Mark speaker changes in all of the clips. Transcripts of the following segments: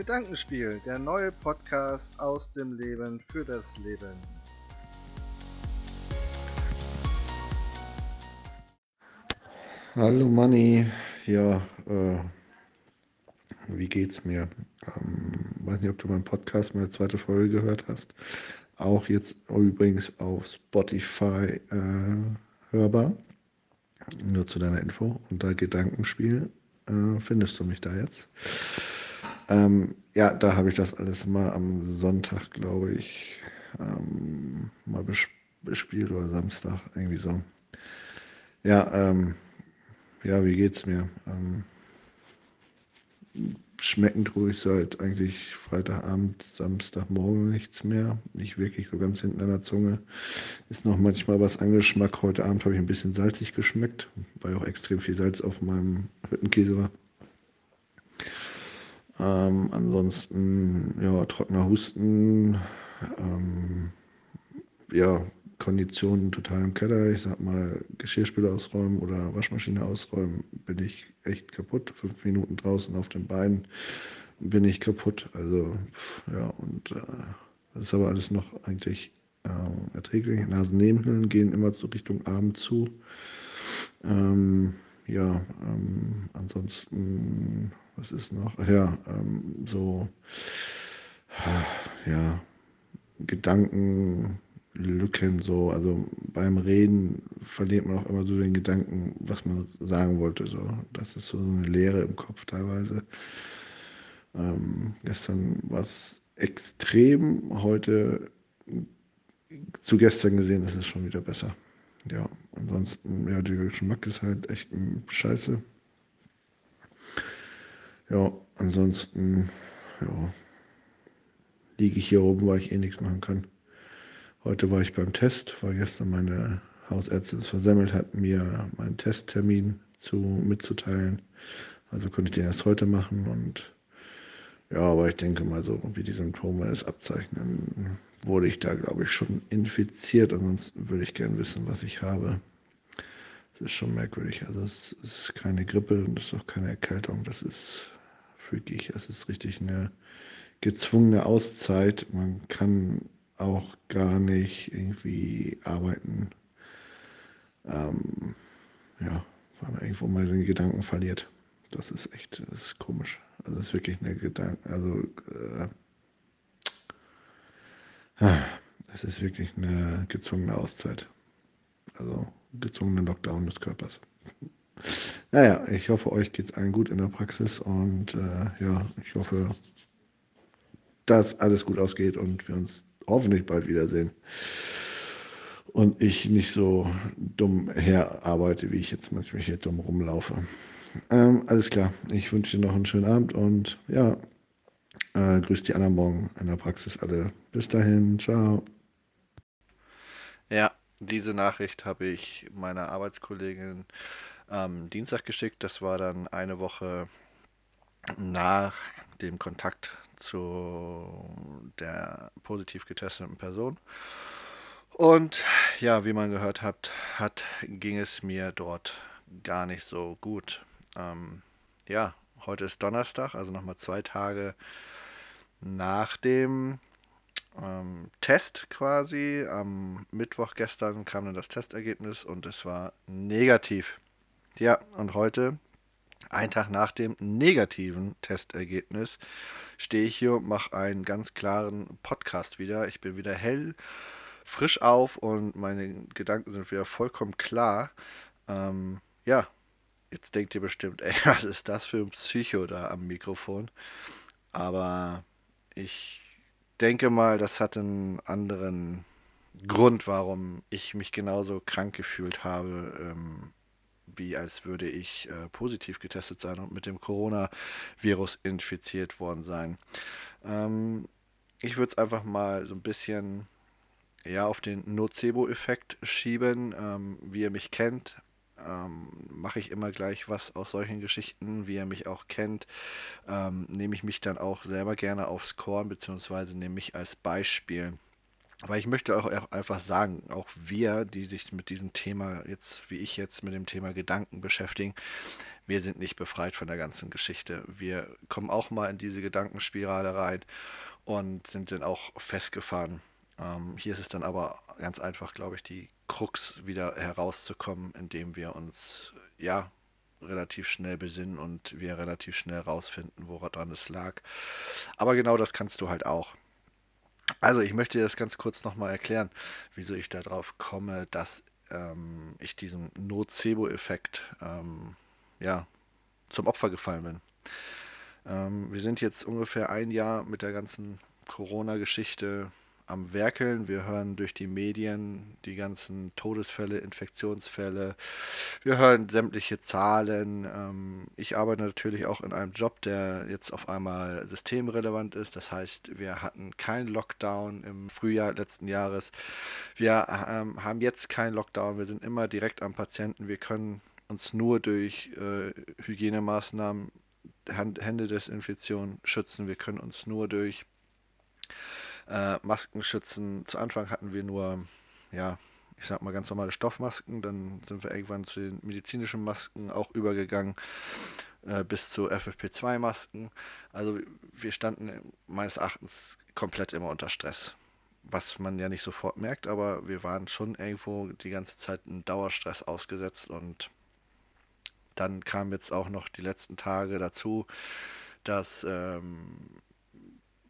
Speaker 1: Gedankenspiel, der neue Podcast aus dem Leben für das Leben.
Speaker 2: Hallo Manni, ja, äh, wie geht's mir? Ähm, weiß nicht, ob du meinen Podcast, meine zweite Folge gehört hast. Auch jetzt übrigens auf Spotify äh, hörbar. Nur zu deiner Info. Unter Gedankenspiel äh, findest du mich da jetzt. Ähm, ja, da habe ich das alles mal am Sonntag, glaube ich, ähm, mal bespielt oder Samstag, irgendwie so. Ja, ähm, ja, wie geht's mir? Ähm, schmeckend ruhig seit eigentlich Freitagabend, Samstagmorgen nichts mehr. Nicht wirklich so ganz hinten an der Zunge. Ist noch manchmal was angeschmack. Heute Abend habe ich ein bisschen salzig geschmeckt, weil auch extrem viel Salz auf meinem Hüttenkäse war. Ähm, ansonsten, ja, trockener Husten. Ähm, ja, Konditionen total im Keller. Ich sag mal, Geschirrspüler ausräumen oder Waschmaschine ausräumen, bin ich echt kaputt. Fünf Minuten draußen auf den Beinen bin ich kaputt. Also, ja, und äh, das ist aber alles noch eigentlich äh, erträglich. Nasennebenhöhlen gehen immer so Richtung Abend zu. Ähm, ja, ähm, ansonsten, was ist noch? Ja, ähm, so, ja, Gedanken Lücken so. Also beim Reden verliert man auch immer so den Gedanken, was man sagen wollte. So. Das ist so eine Leere im Kopf teilweise. Ähm, gestern war es extrem, heute zu gestern gesehen ist es schon wieder besser. Ja, ansonsten, ja, der Geschmack ist halt echt scheiße. Ja, ansonsten, ja, liege ich hier oben, weil ich eh nichts machen kann. Heute war ich beim Test, weil gestern meine Hausärztin es versemmelt hat, mir meinen Testtermin zu, mitzuteilen. Also konnte ich den erst heute machen und ja, aber ich denke mal so, wie die Symptome es abzeichnen, wurde ich da, glaube ich, schon infiziert. Ansonsten würde ich gern wissen, was ich habe. Es ist schon merkwürdig. Also es ist keine Grippe und es ist auch keine Erkältung. Das ist freakig. Es ist richtig eine gezwungene Auszeit. Man kann auch gar nicht irgendwie arbeiten. Ähm, ja, weil man irgendwo mal den Gedanken verliert. Das ist echt, das ist komisch. Also das ist wirklich eine Gedanken, also äh, es ist wirklich eine gezwungene Auszeit. Also gezwungene Lockdown des Körpers. Naja, ich hoffe, euch geht es allen gut in der Praxis und äh, ja, ich hoffe, dass alles gut ausgeht und wir uns hoffentlich bald wiedersehen. Und ich nicht so dumm herarbeite, wie ich jetzt manchmal hier dumm rumlaufe. Ähm, alles klar. Ich wünsche dir noch einen schönen Abend und ja, äh, grüß die anderen morgen in der Praxis alle. Bis dahin, ciao.
Speaker 1: Ja, diese Nachricht habe ich meiner Arbeitskollegin am ähm, Dienstag geschickt. Das war dann eine Woche nach dem Kontakt zu der positiv getesteten Person. Und ja, wie man gehört hat, hat ging es mir dort gar nicht so gut. Ähm, ja, heute ist Donnerstag, also nochmal zwei Tage nach dem ähm, Test quasi. Am Mittwoch gestern kam dann das Testergebnis und es war negativ. Ja, und heute ein Tag nach dem negativen Testergebnis stehe ich hier und mache einen ganz klaren Podcast wieder. Ich bin wieder hell, frisch auf und meine Gedanken sind wieder vollkommen klar. Ähm, ja, jetzt denkt ihr bestimmt, ey, was ist das für ein Psycho da am Mikrofon? Aber ich denke mal, das hat einen anderen Grund, warum ich mich genauso krank gefühlt habe. Ähm, wie als würde ich äh, positiv getestet sein und mit dem Coronavirus infiziert worden sein. Ähm, ich würde es einfach mal so ein bisschen ja, auf den Nocebo-Effekt schieben. Ähm, wie ihr mich kennt, ähm, mache ich immer gleich was aus solchen Geschichten. Wie ihr mich auch kennt, ähm, nehme ich mich dann auch selber gerne aufs Korn, beziehungsweise nehme mich als Beispiel. Aber ich möchte auch einfach sagen, auch wir, die sich mit diesem Thema jetzt, wie ich jetzt mit dem Thema Gedanken beschäftigen, wir sind nicht befreit von der ganzen Geschichte. Wir kommen auch mal in diese Gedankenspirale rein und sind dann auch festgefahren. Ähm, hier ist es dann aber ganz einfach, glaube ich, die Krux wieder herauszukommen, indem wir uns ja relativ schnell besinnen und wir relativ schnell rausfinden, woran es lag. Aber genau das kannst du halt auch. Also ich möchte dir das ganz kurz nochmal erklären, wieso ich darauf komme, dass ähm, ich diesem Nocebo-Effekt ähm, ja, zum Opfer gefallen bin. Ähm, wir sind jetzt ungefähr ein Jahr mit der ganzen Corona-Geschichte am Werkeln. Wir hören durch die Medien die ganzen Todesfälle, Infektionsfälle. Wir hören sämtliche Zahlen. Ähm, ich arbeite natürlich auch in einem Job, der jetzt auf einmal systemrelevant ist. Das heißt, wir hatten keinen Lockdown im Frühjahr letzten Jahres. Wir ähm, haben jetzt keinen Lockdown. Wir sind immer direkt am Patienten. Wir können uns nur durch äh, Hygienemaßnahmen, Hand, Händedesinfektion schützen. Wir können uns nur durch äh, Masken schützen. Zu Anfang hatten wir nur, ja, ich sag mal ganz normale Stoffmasken. Dann sind wir irgendwann zu den medizinischen Masken auch übergegangen, äh, bis zu FFP2-Masken. Also wir standen meines Erachtens komplett immer unter Stress. Was man ja nicht sofort merkt, aber wir waren schon irgendwo die ganze Zeit in Dauerstress ausgesetzt und dann kamen jetzt auch noch die letzten Tage dazu, dass ähm,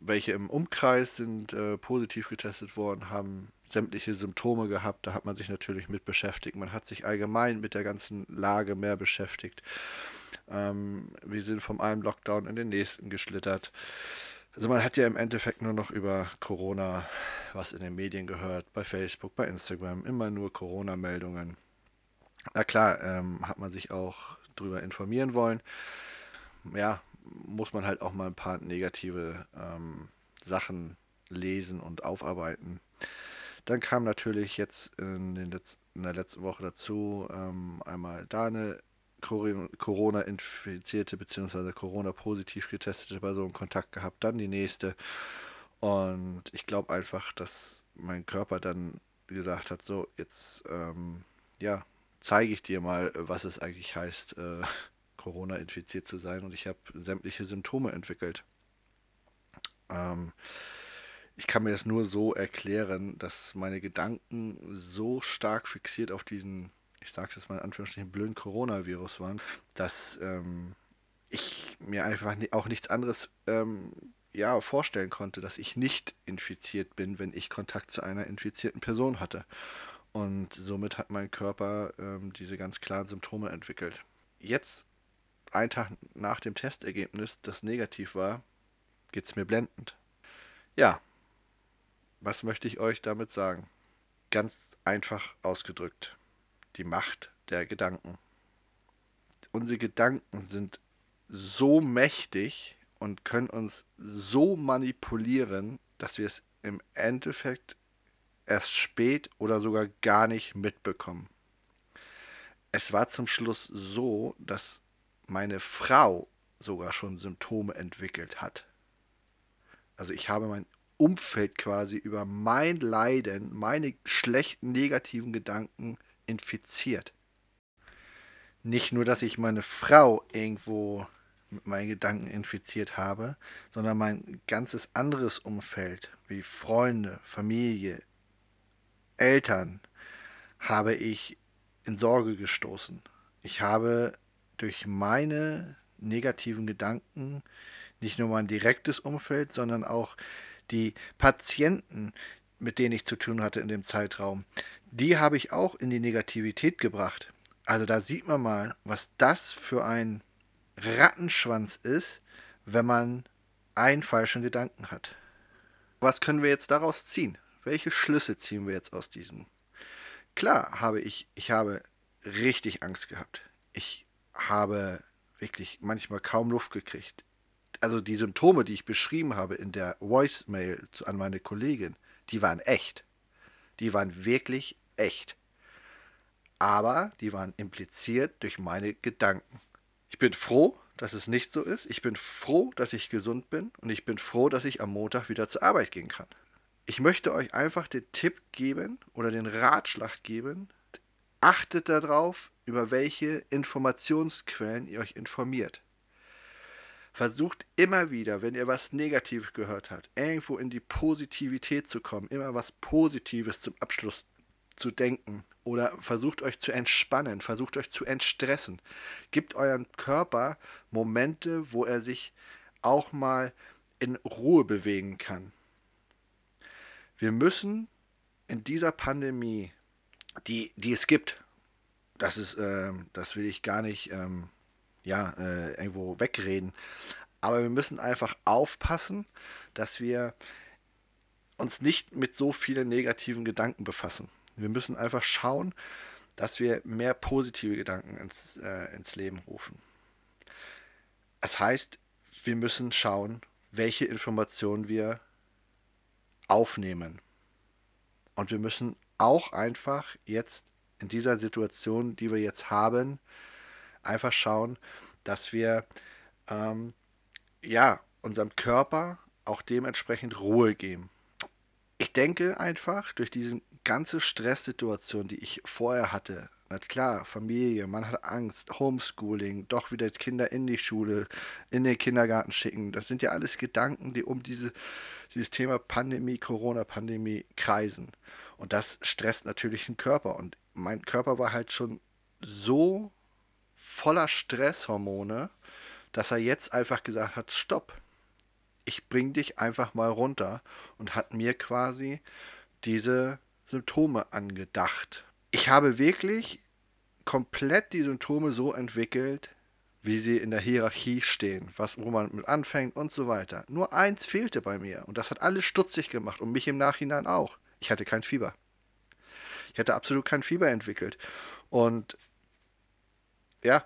Speaker 1: welche im Umkreis sind äh, positiv getestet worden, haben sämtliche Symptome gehabt. Da hat man sich natürlich mit beschäftigt. Man hat sich allgemein mit der ganzen Lage mehr beschäftigt. Ähm, wir sind vom einen Lockdown in den nächsten geschlittert. Also man hat ja im Endeffekt nur noch über Corona was in den Medien gehört, bei Facebook, bei Instagram, immer nur Corona-Meldungen. Na klar, ähm, hat man sich auch darüber informieren wollen. Ja, muss man halt auch mal ein paar negative ähm, Sachen lesen und aufarbeiten. Dann kam natürlich jetzt in, letzten, in der letzten Woche dazu ähm, einmal da eine Corona-infizierte bzw. Corona-positiv getestete Person Kontakt gehabt, dann die nächste. Und ich glaube einfach, dass mein Körper dann gesagt hat, so, jetzt, ähm, ja, zeige ich dir mal, was es eigentlich heißt, äh, Corona infiziert zu sein und ich habe sämtliche Symptome entwickelt. Ähm, ich kann mir das nur so erklären, dass meine Gedanken so stark fixiert auf diesen, ich sage es jetzt mal in Anführungsstrichen, blöden Coronavirus waren, dass ähm, ich mir einfach auch nichts anderes ähm, ja, vorstellen konnte, dass ich nicht infiziert bin, wenn ich Kontakt zu einer infizierten Person hatte. Und somit hat mein Körper ähm, diese ganz klaren Symptome entwickelt. Jetzt einen Tag nach dem Testergebnis, das negativ war, geht es mir blendend. Ja, was möchte ich euch damit sagen? Ganz einfach ausgedrückt, die Macht der Gedanken. Unsere Gedanken sind so mächtig und können uns so manipulieren, dass wir es im Endeffekt erst spät oder sogar gar nicht mitbekommen. Es war zum Schluss so, dass meine Frau sogar schon Symptome entwickelt hat. Also ich habe mein Umfeld quasi über mein Leiden, meine schlechten negativen Gedanken infiziert. Nicht nur, dass ich meine Frau irgendwo mit meinen Gedanken infiziert habe, sondern mein ganzes anderes Umfeld, wie Freunde, Familie, Eltern, habe ich in Sorge gestoßen. Ich habe durch meine negativen Gedanken nicht nur mein direktes Umfeld, sondern auch die Patienten, mit denen ich zu tun hatte in dem Zeitraum, die habe ich auch in die Negativität gebracht. Also da sieht man mal, was das für ein Rattenschwanz ist, wenn man einen falschen Gedanken hat. Was können wir jetzt daraus ziehen? Welche Schlüsse ziehen wir jetzt aus diesem? Klar habe ich, ich habe richtig Angst gehabt. Ich habe wirklich manchmal kaum Luft gekriegt. Also die Symptome, die ich beschrieben habe in der Voicemail an meine Kollegin, die waren echt. Die waren wirklich echt. Aber die waren impliziert durch meine Gedanken. Ich bin froh, dass es nicht so ist. Ich bin froh, dass ich gesund bin. Und ich bin froh, dass ich am Montag wieder zur Arbeit gehen kann. Ich möchte euch einfach den Tipp geben oder den Ratschlag geben, Achtet darauf, über welche Informationsquellen ihr euch informiert. Versucht immer wieder, wenn ihr was Negatives gehört habt, irgendwo in die Positivität zu kommen, immer was Positives zum Abschluss zu denken oder versucht euch zu entspannen, versucht euch zu entstressen. Gebt eurem Körper Momente, wo er sich auch mal in Ruhe bewegen kann. Wir müssen in dieser Pandemie, die, die es gibt, das ist, äh, das will ich gar nicht ähm, ja, äh, irgendwo wegreden, aber wir müssen einfach aufpassen, dass wir uns nicht mit so vielen negativen Gedanken befassen. Wir müssen einfach schauen, dass wir mehr positive Gedanken ins, äh, ins Leben rufen. Das heißt, wir müssen schauen, welche Informationen wir aufnehmen. Und wir müssen auch einfach jetzt in dieser Situation, die wir jetzt haben, einfach schauen, dass wir ähm, ja unserem Körper auch dementsprechend Ruhe geben. Ich denke einfach durch diese ganze Stresssituation, die ich vorher hatte, na klar, Familie, man hat Angst, Homeschooling, doch wieder Kinder in die Schule, in den Kindergarten schicken. Das sind ja alles Gedanken, die um diese, dieses Thema Pandemie, Corona-Pandemie kreisen. Und das stresst natürlich den Körper. Und mein Körper war halt schon so voller Stresshormone, dass er jetzt einfach gesagt hat, stopp. Ich bring dich einfach mal runter und hat mir quasi diese Symptome angedacht ich habe wirklich komplett die Symptome so entwickelt, wie sie in der Hierarchie stehen, was, wo man mit anfängt und so weiter. Nur eins fehlte bei mir und das hat alles stutzig gemacht und mich im Nachhinein auch. Ich hatte kein Fieber. Ich hatte absolut kein Fieber entwickelt. Und ja,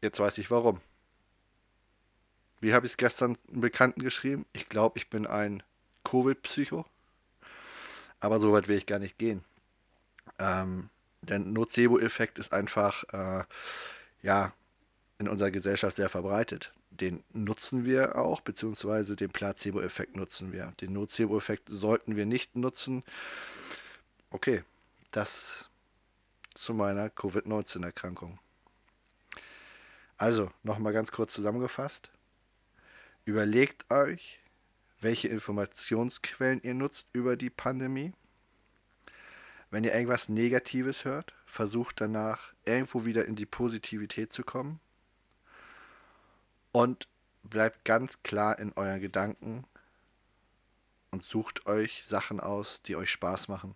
Speaker 1: jetzt weiß ich warum. Wie habe ich es gestern einem Bekannten geschrieben? Ich glaube, ich bin ein Covid-Psycho. Aber so weit will ich gar nicht gehen. Ähm, der Nocebo-Effekt ist einfach, äh, ja, in unserer Gesellschaft sehr verbreitet. Den nutzen wir auch, beziehungsweise den Placebo-Effekt nutzen wir. Den Nocebo-Effekt sollten wir nicht nutzen. Okay, das zu meiner Covid-19-Erkrankung. Also, nochmal ganz kurz zusammengefasst. Überlegt euch, welche Informationsquellen ihr nutzt über die Pandemie. Wenn ihr irgendwas Negatives hört, versucht danach irgendwo wieder in die Positivität zu kommen und bleibt ganz klar in euren Gedanken und sucht euch Sachen aus, die euch Spaß machen.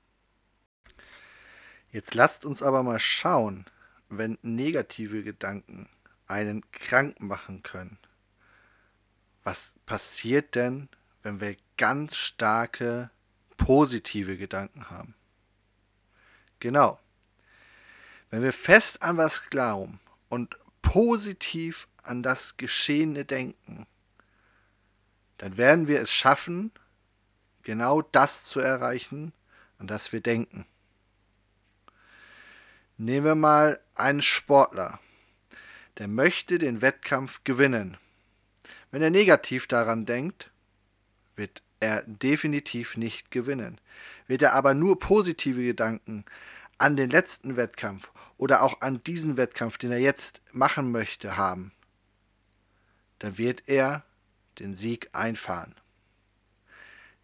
Speaker 1: Jetzt lasst uns aber mal schauen, wenn negative Gedanken einen krank machen können. Was passiert denn, wenn wir ganz starke positive Gedanken haben? Genau. Wenn wir fest an was glauben und positiv an das Geschehene denken, dann werden wir es schaffen, genau das zu erreichen, an das wir denken. Nehmen wir mal einen Sportler, der möchte den Wettkampf gewinnen. Wenn er negativ daran denkt, wird er definitiv nicht gewinnen. Wird er aber nur positive Gedanken an den letzten Wettkampf oder auch an diesen Wettkampf, den er jetzt machen möchte, haben, dann wird er den Sieg einfahren.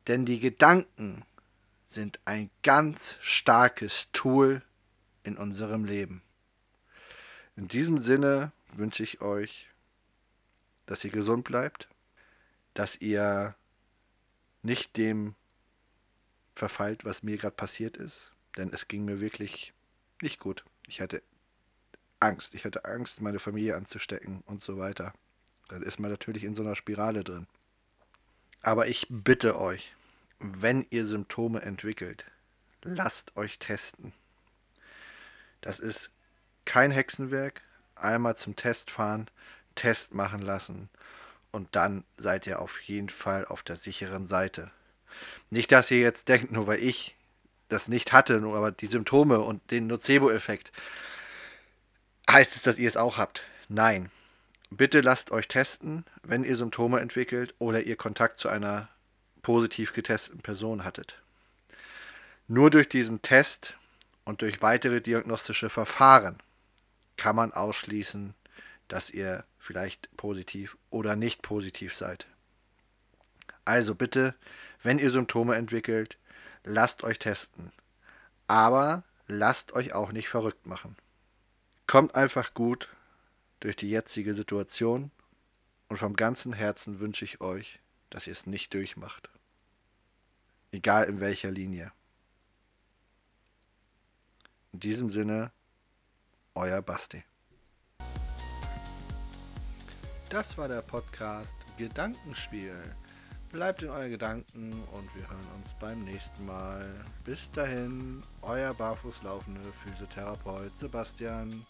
Speaker 1: Denn die Gedanken sind ein ganz starkes Tool in unserem Leben. In diesem Sinne wünsche ich euch, dass ihr gesund bleibt, dass ihr nicht dem verfallt, was mir gerade passiert ist. Denn es ging mir wirklich nicht gut. Ich hatte Angst. Ich hatte Angst, meine Familie anzustecken und so weiter. Dann ist man natürlich in so einer Spirale drin. Aber ich bitte euch, wenn ihr Symptome entwickelt, lasst euch testen. Das ist kein Hexenwerk. Einmal zum Test fahren, Test machen lassen und dann seid ihr auf jeden Fall auf der sicheren Seite. Nicht, dass ihr jetzt denkt, nur weil ich das nicht hatte, nur aber die Symptome und den Nocebo-Effekt, heißt es, dass ihr es auch habt. Nein. Bitte lasst euch testen, wenn ihr Symptome entwickelt oder ihr Kontakt zu einer positiv getesteten Person hattet. Nur durch diesen Test Und durch weitere diagnostische Verfahren kann man ausschließen, dass ihr vielleicht positiv oder nicht positiv seid. Also bitte, wenn ihr Symptome entwickelt, lasst euch testen. Aber lasst euch auch nicht verrückt machen. Kommt einfach gut durch die jetzige Situation und vom ganzen Herzen wünsche ich euch, dass ihr es nicht durchmacht. Egal in welcher Linie. In diesem Sinne, euer Basti. Das war der Podcast Gedankenspiel. Bleibt in euren Gedanken und wir hören uns beim nächsten Mal. Bis dahin, euer barfuß laufende Physiotherapeut Sebastian.